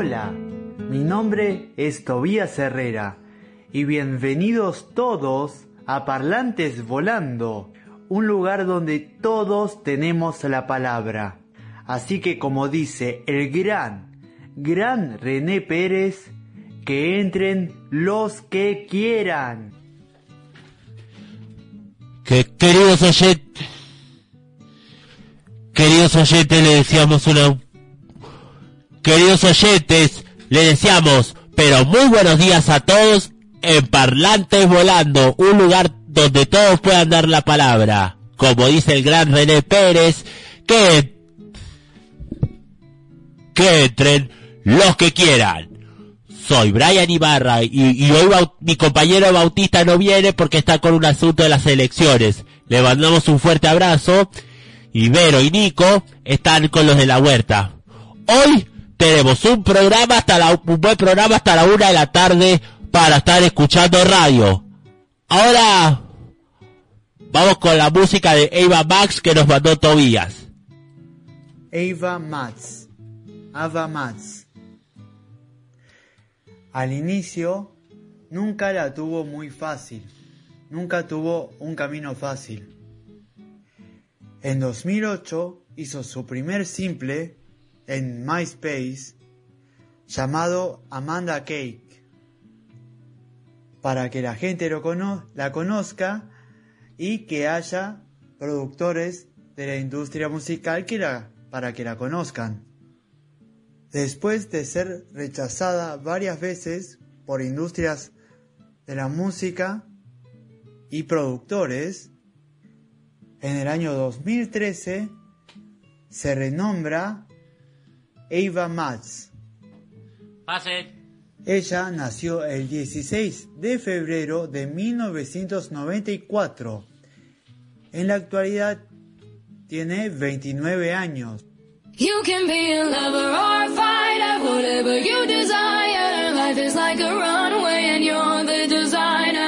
Hola, mi nombre es Tobías Herrera y bienvenidos todos a Parlantes Volando, un lugar donde todos tenemos la palabra. Así que como dice el gran, gran René Pérez, que entren los que quieran. Que queridos oyentes, queridos oyentes, le decíamos una Queridos oyentes, le deseamos, pero muy buenos días a todos en Parlantes Volando, un lugar donde todos puedan dar la palabra. Como dice el gran René Pérez, que, entren los que quieran. Soy Brian Ibarra y, hoy mi compañero Bautista no viene porque está con un asunto de las elecciones. Le mandamos un fuerte abrazo y Vero y Nico están con los de la huerta. Hoy tenemos un programa hasta la, un buen programa hasta la una de la tarde para estar escuchando radio. Ahora vamos con la música de Eva Max que nos mandó Tobías. Eva Max, Ava Max. Al inicio nunca la tuvo muy fácil, nunca tuvo un camino fácil. En 2008 hizo su primer simple en MySpace llamado Amanda Cake para que la gente la conozca y que haya productores de la industria musical para que la conozcan. Después de ser rechazada varias veces por industrias de la música y productores, en el año 2013 se renombra Eva Matz. Pase. Ella nació el 16 de febrero de 1994. En la actualidad tiene 29 años. You can be a lover or a fighter, whatever you desire. Life is like a runway and you're the designer.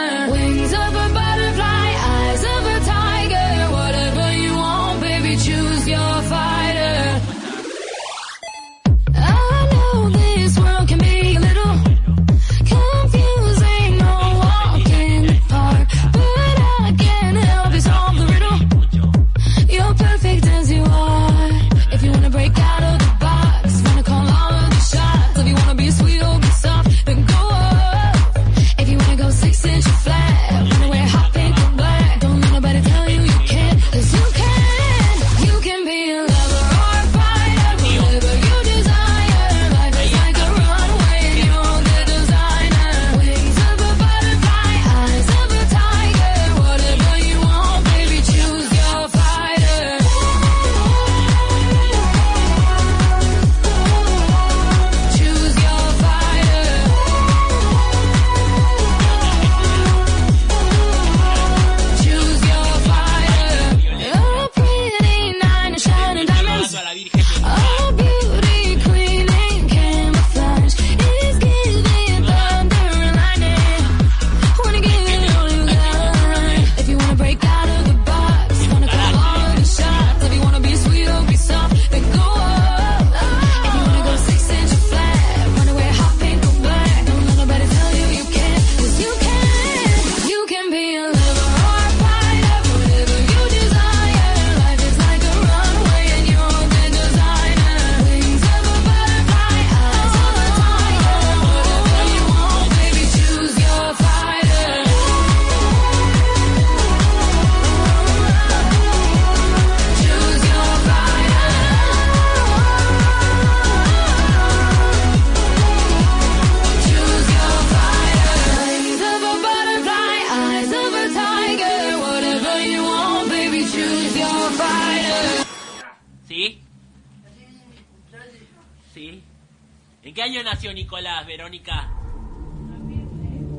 Nicolás, Verónica?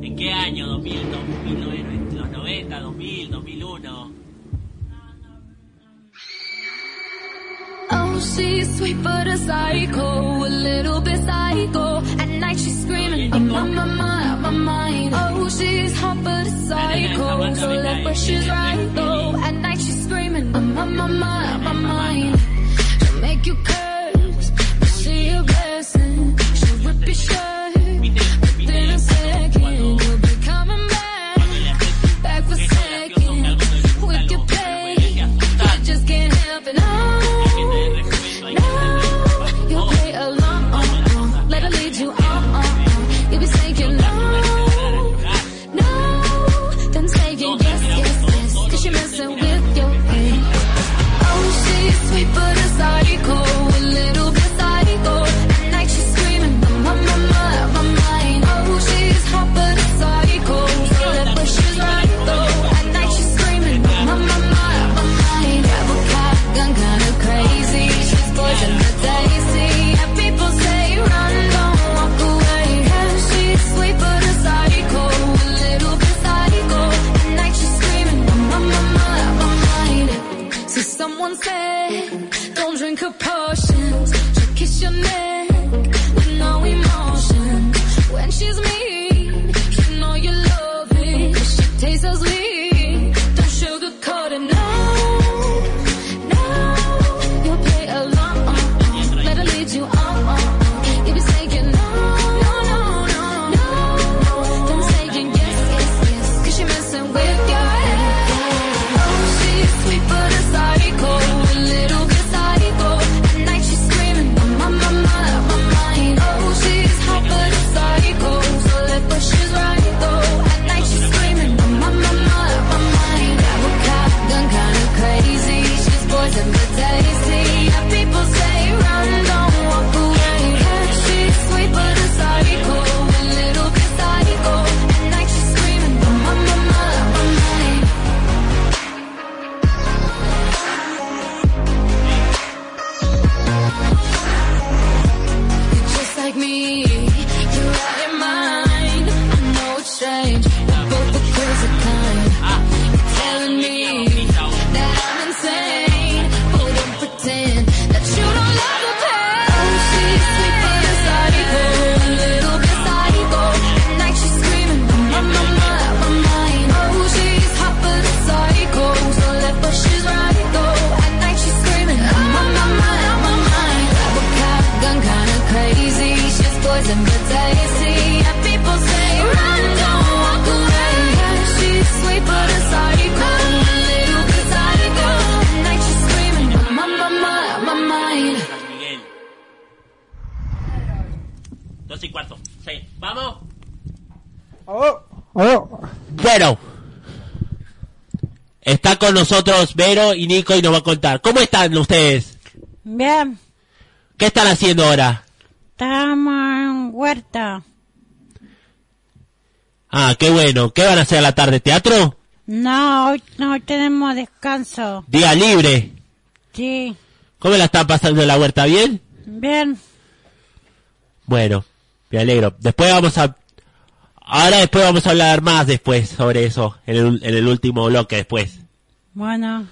¿En qué año? ¿2000, 2000, los 90, 2000, 2001? Oh, she's sweet but a psycho, a little bit psycho. At night she's screaming, I'm on my mind, my mind. Oh, she's hot but a psycho, so left but she's right though. At night she's screaming, I'm on my mind. be sure. Con nosotros Vero y Nico y nos va a contar. ¿Cómo están ustedes? Bien, ¿Qué están haciendo ahora? estamos en huerta. Ah, qué bueno. ¿Qué van a hacer a la tarde? ¿Teatro? No, hoy no tenemos descanso. Día libre. Sí, ¿Cómo la están pasando en la huerta? ¿Bien? bien. Bueno, me alegro. Después vamos a... Ahora después vamos a hablar más después sobre eso, en el, en el último bloque después. Bueno,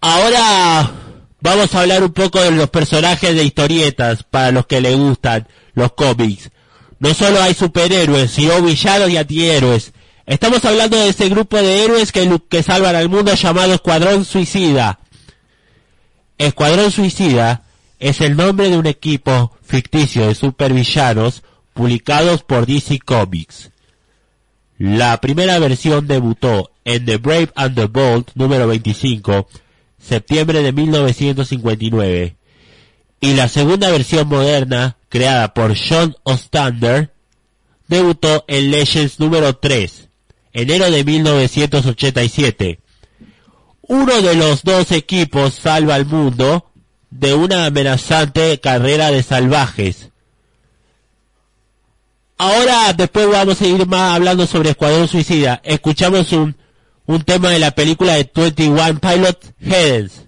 Ahora vamos a hablar un poco de los personajes de historietas para los que les gustan los cómics. No solo hay superhéroes, sino villanos y antihéroes. Estamos hablando de ese grupo de héroes que, que salvan al mundo llamado Escuadrón Suicida. Escuadrón Suicida es el nombre de un equipo ficticio de supervillanos publicados por DC Comics. La primera versión debutó en The Brave and the Bold número 25, septiembre de 1959. Y la segunda versión moderna, creada por John Ostrander, debutó en Legends número 3, enero de 1987. Uno de los dos equipos salva al mundo de una amenazante carrera de salvajes. Ahora después vamos a ir más hablando sobre Escuadrón Suicida. Escuchamos un, un tema de la película de 21 Pilot Heads.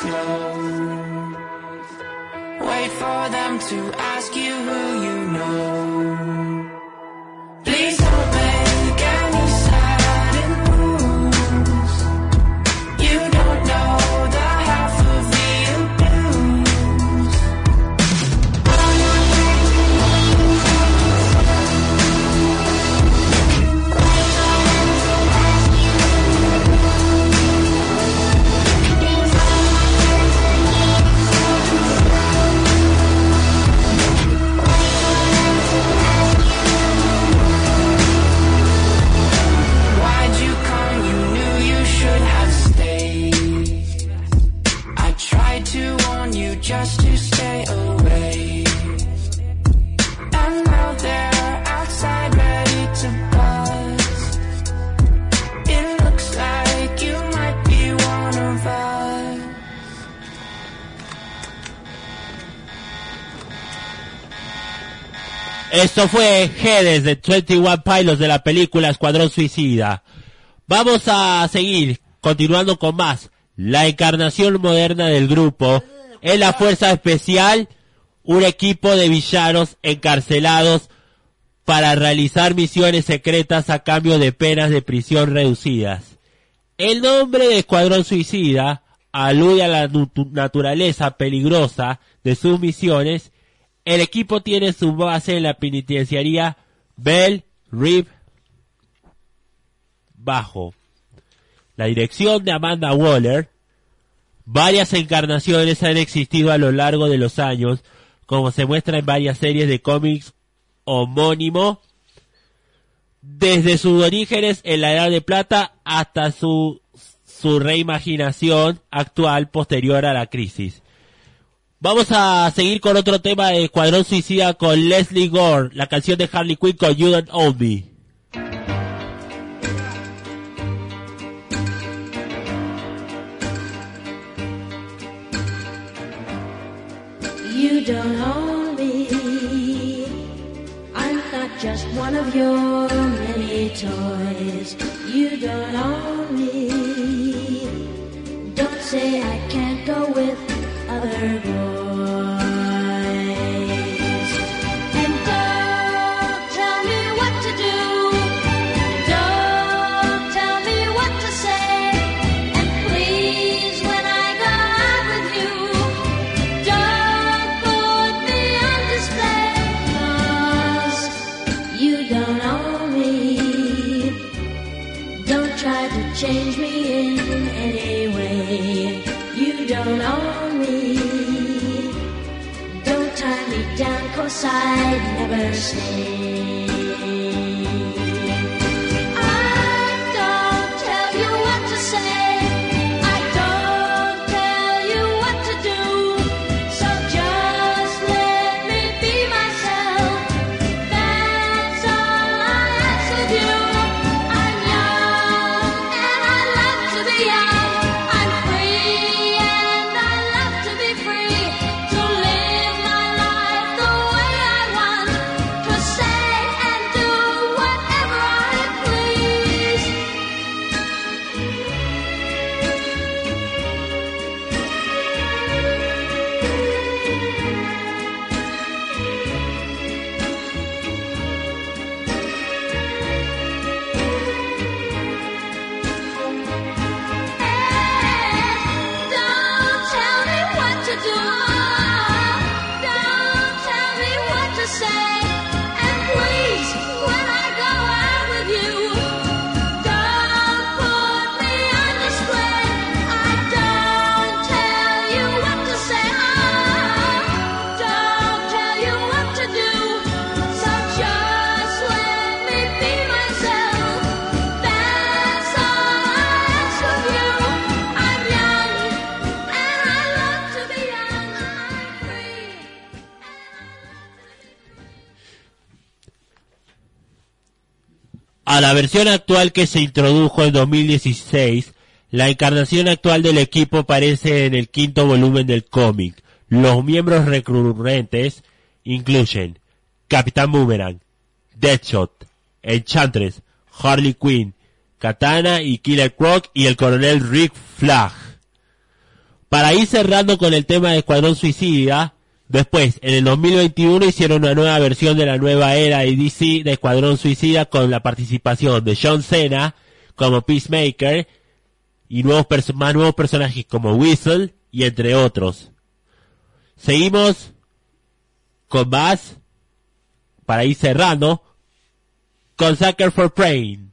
Slow. Wait for them to ask you who you know. Please don't Esto fue Hedes de 21 Pilots de la película Escuadrón Suicida. Vamos a seguir continuando con más. La encarnación moderna del grupo es la Fuerza Especial, un equipo de villanos encarcelados para realizar misiones secretas a cambio de penas de prisión reducidas. El nombre de Escuadrón Suicida alude a la natu- naturaleza peligrosa de sus misiones. El equipo tiene su base en la penitenciaría Bell Rib Bajo. La dirección de Amanda Waller. Varias encarnaciones han existido a lo largo de los años, como se muestra en varias series de cómics homónimo, desde sus orígenes en la Edad de Plata hasta su, su reimaginación actual posterior a la crisis. Vamos a seguir con otro tema de Escuadrón Suicida con Leslie Gore, la canción de Harley Quinn con You Don't Own Me. You don't own me. I'm not just one of your many toys. You don't own me. Don't say I can't go with other boys. mercy. La versión actual que se introdujo en 2016, la encarnación actual del equipo aparece en el quinto volumen del cómic. Los miembros recurrentes incluyen Capitán Boomerang, Deadshot, Enchantress, Harley Quinn, Katana y Killer Croc y el coronel Rick Flag. Para ir cerrando con el tema de Escuadrón Suicida, después, en el 2021 hicieron una nueva versión de la nueva era de DC de Escuadrón Suicida con la participación de John Cena como Peacemaker y nuevos más nuevos personajes como Whistle y entre otros. Seguimos con más para ir cerrando con Sucker for Praying.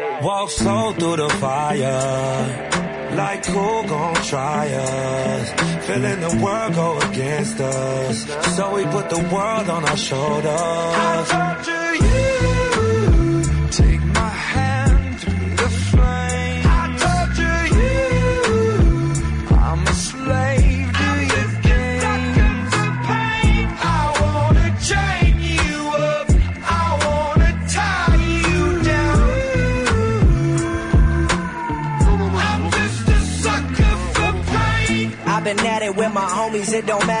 Walk slow through the fire. Like who gon' try us? Feeling the world go against us. So we put the world on our shoulders. torture you. It don't matter,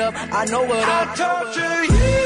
up, I know what I up. torture you.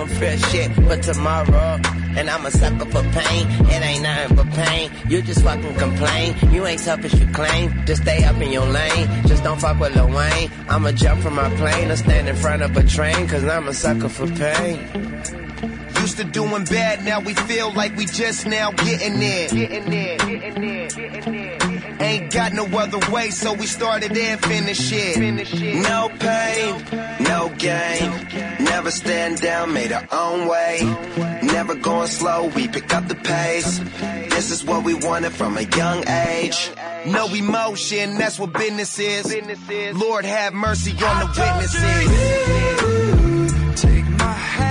don't fear shit for tomorrow. And I'm a sucker for pain. It ain't nothing but pain. You just fucking complain. You ain't as you claim. Just stay up in your lane. Just don't fuck with Lil Wayne. I'ma jump from my plane or stand in front of a train. Cause I'm a sucker for pain. Used to doing bad, now we feel like we just now getting there. Getting there, getting there, getting there. Ain't got no other way, so we started and finished it. No pain, no gain. Never stand down, made our own way. Never going slow, we pick up the pace. This is what we wanted from a young age. No emotion, that's what business is. Lord have mercy on the witnesses. Take my hand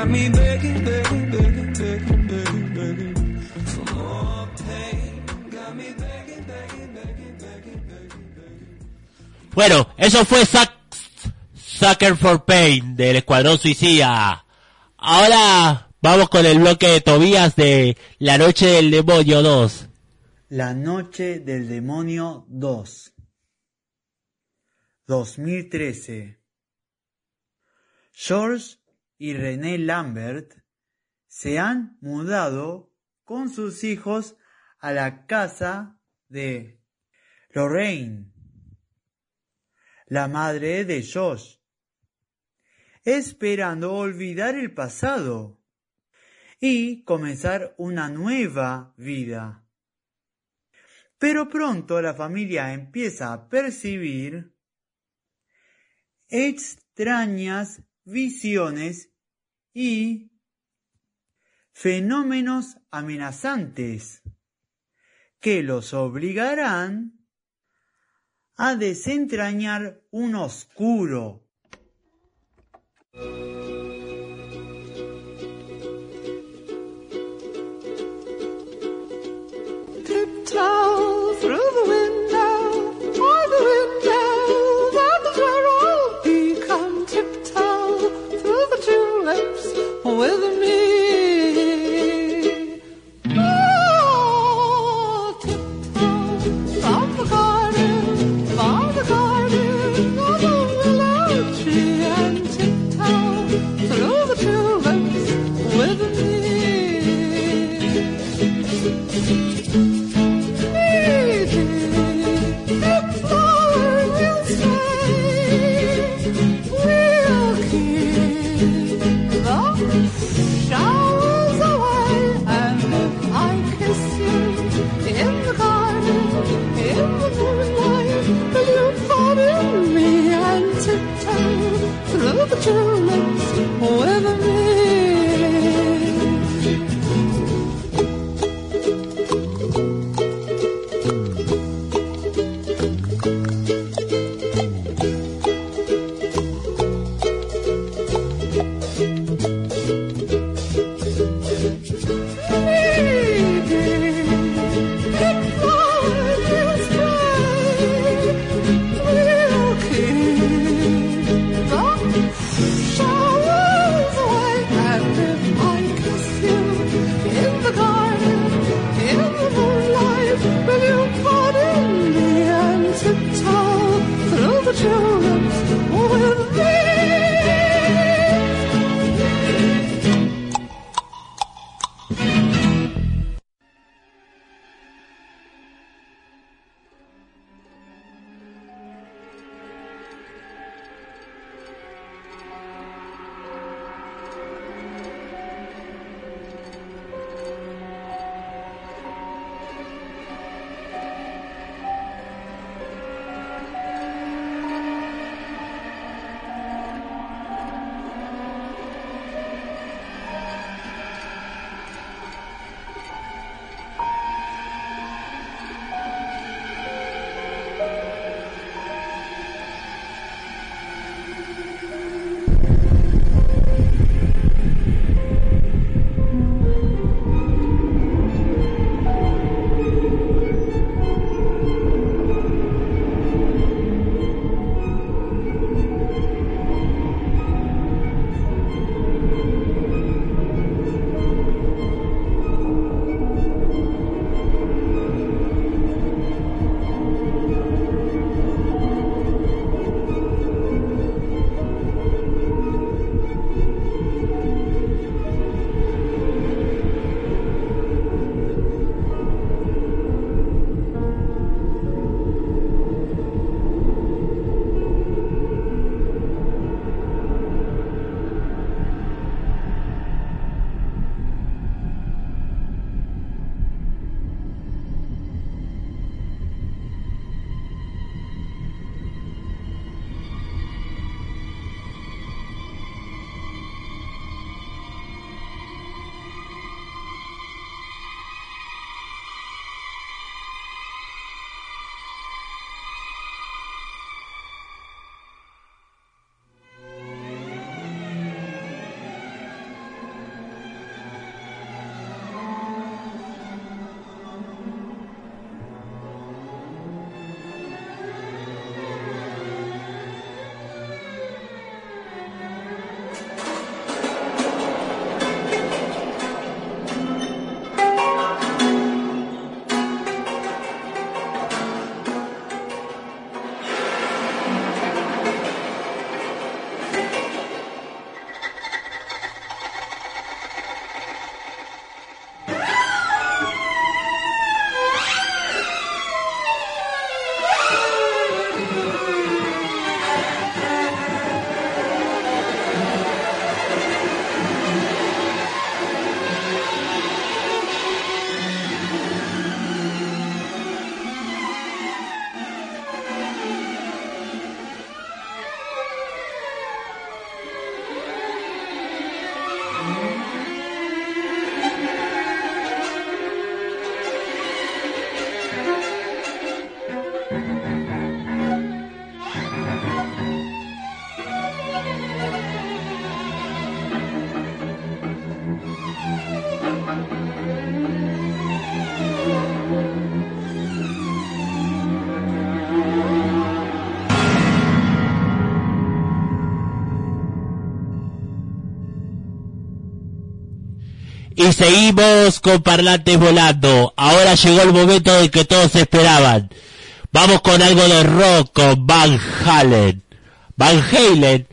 got me begging, begging, begging, begging, begging, begging. For more pain got me begging, begging, begging, begging, begging. Bueno, eso fue Suck- Sucker for Pain del Escuadrón Suicida. Ahora vamos con el bloque de Tobías de La Noche del Demonio 2. La Noche del Demonio 2 2013 George y René Lambert se han mudado con sus hijos a la casa de Lorraine, la madre de Josh, esperando olvidar el pasado y comenzar una nueva vida. Pero pronto la familia empieza a percibir extrañas visiones y fenómenos amenazantes que los obligarán a desentrañar un oscuro with me. Seguimos con parlantes volando. Ahora llegó el momento de que todos esperaban. Vamos con algo de rock con Van Halen. Van Halen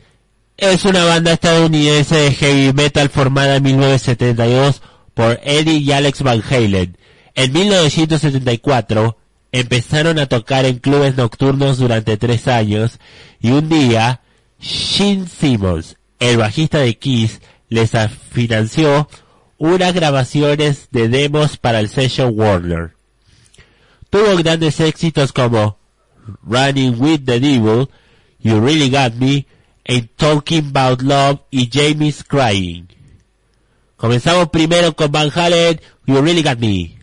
es una banda estadounidense de heavy metal formada en 1972 por Eddie y Alex Van Halen. En 1974 empezaron a tocar en clubes nocturnos durante tres años y un día Gene Simmons, el bajista de Kiss, les financió unas grabaciones de demos para el sello Warner. Tuvo grandes éxitos como Running with the Devil, You Really Got Me, and Talking About Love y Jamie's Crying. Comenzamos primero con Van Halen, You Really Got Me.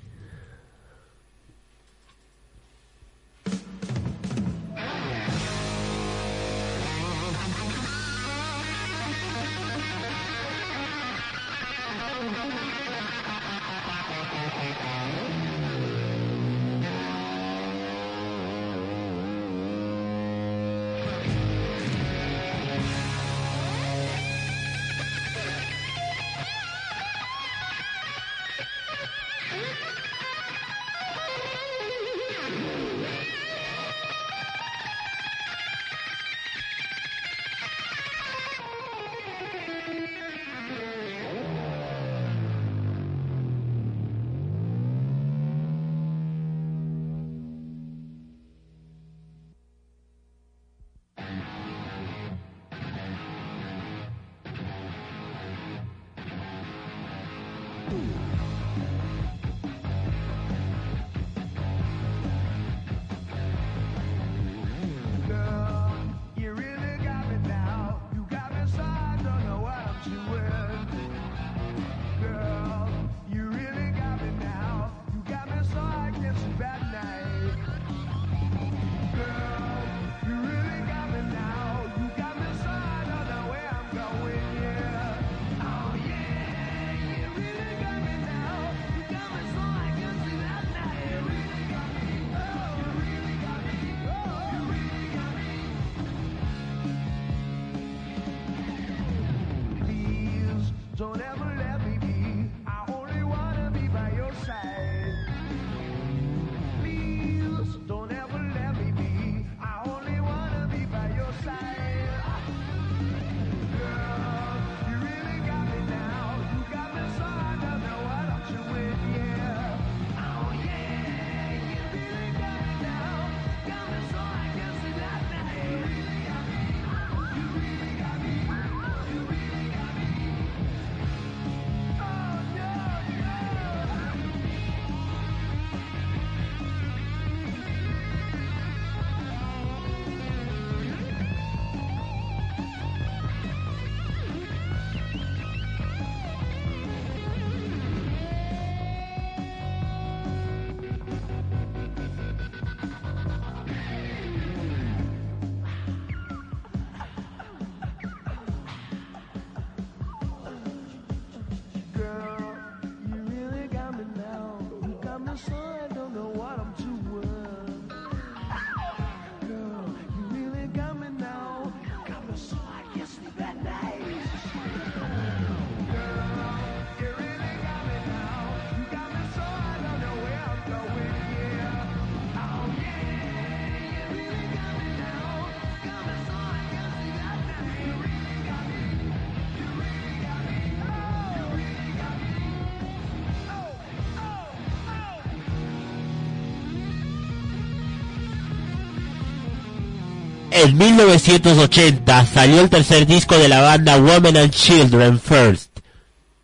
En 1980 salió el tercer disco de la banda Women and Children First,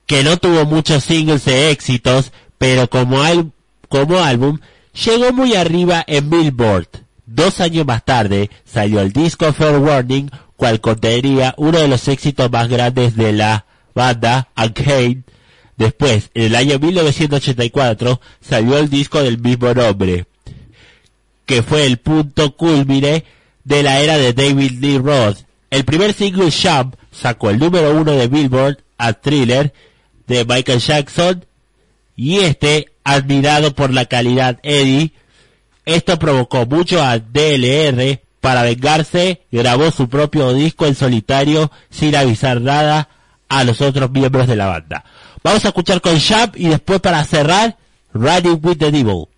que no tuvo muchos singles de éxitos, pero como, álbum llegó muy arriba en Billboard. Dos años más tarde salió el disco Fair Warning, cual contenía uno de los éxitos más grandes de la banda, Arcade. Después, en el año 1984, salió el disco del mismo nombre, que fue el punto culmine de la era de David Lee Roth. El primer single Jump sacó el número uno de Billboard a Thriller de Michael Jackson y este, admirado por la calidad Eddie, esto provocó mucho a DLR para vengarse, grabó su propio disco en solitario sin avisar nada a los otros miembros de la banda. Vamos a escuchar con Shab y después para cerrar, Riding with the Devil.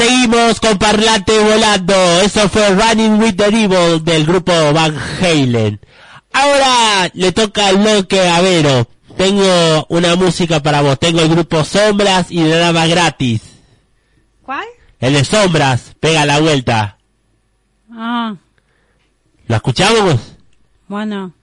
seguimos con Parlante Volando. Eso fue Running with the Devil del grupo Van Halen. Ahora le toca el bloque a Tengo una música para vos. Tengo el grupo Sombras y nada más gratis. ¿Cuál? El de Sombras. Pega la vuelta. Ah. ¿Lo escuchamos? Bueno.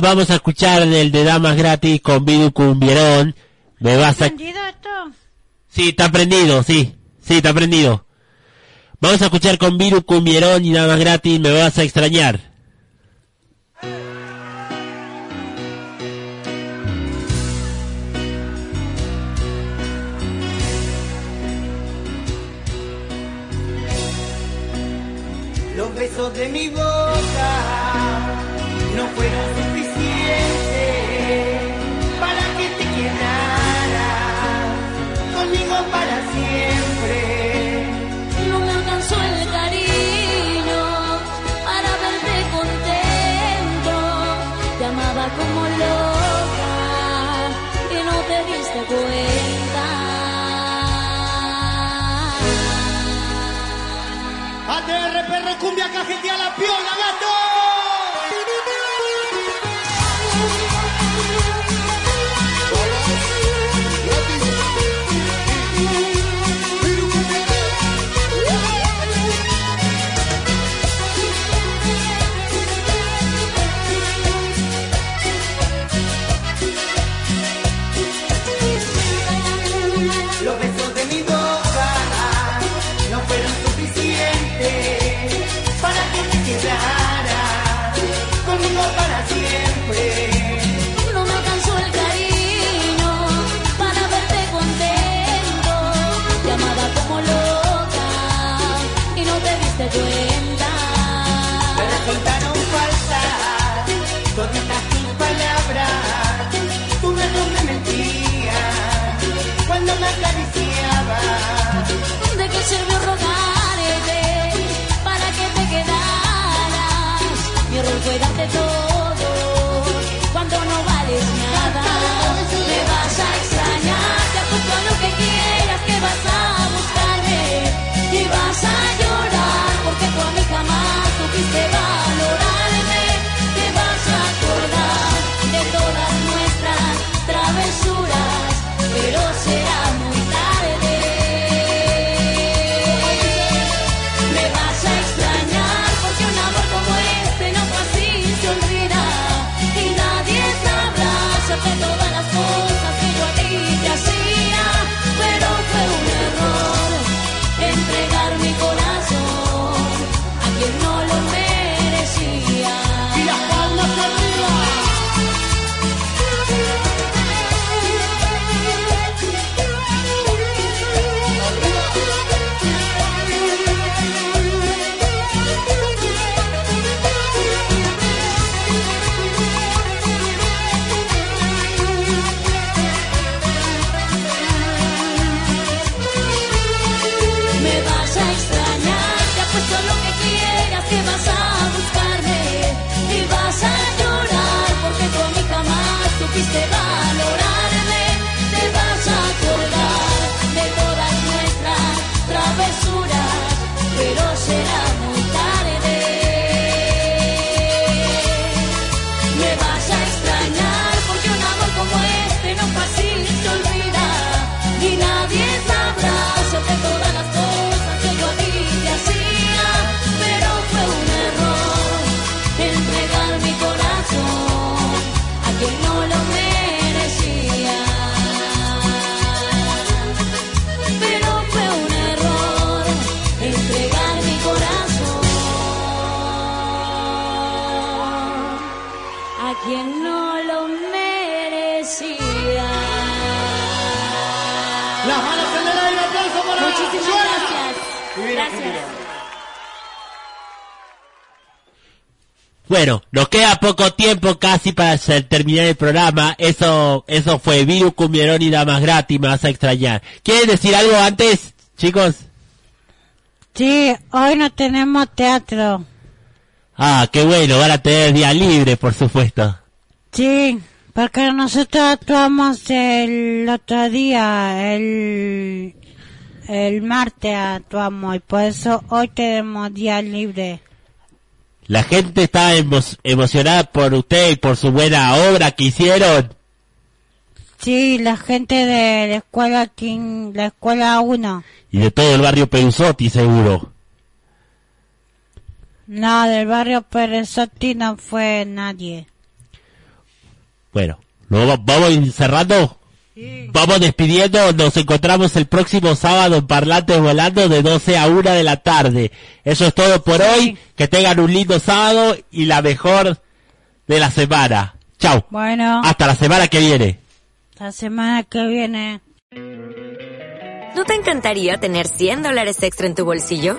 vamos a escuchar el de Damas Gratis con Vidu Cumbierón. Me vas a... prendido esto? Sí, está prendido, sí. Sí, está prendido. Vamos a escuchar con Vidu Cumbierón y Damas Gratis. Me vas a extrañar. Los besos de mi boca no fueron queda poco tiempo casi para terminar el programa. Eso, eso fue Virus Cumbierón y Damas Gratis, me vas a extrañar. ¿Quieren decir algo antes, chicos? Sí, hoy no tenemos teatro. Ah, qué bueno, van a tener día libre, por supuesto. Sí, porque nosotros actuamos el otro día, el, el martes actuamos y por eso hoy tenemos día libre. La gente está emo- emocionada por usted y por su buena obra que hicieron. Sí, la gente de la escuela, King- la escuela 1. Y de todo el barrio Perusotti, seguro. No, del barrio Perezotti no fue nadie. Bueno, ¿lo va- vamos a ir cerrando? Vamos despidiendo, nos encontramos el próximo sábado en Parlantes Volando de 12 a 1 de la tarde. Eso es todo por hoy, que tengan un lindo sábado y la mejor de la semana. Chao. Bueno, Hasta la semana que viene. la semana que viene. ¿No te encantaría tener 100 dólares extra en tu bolsillo?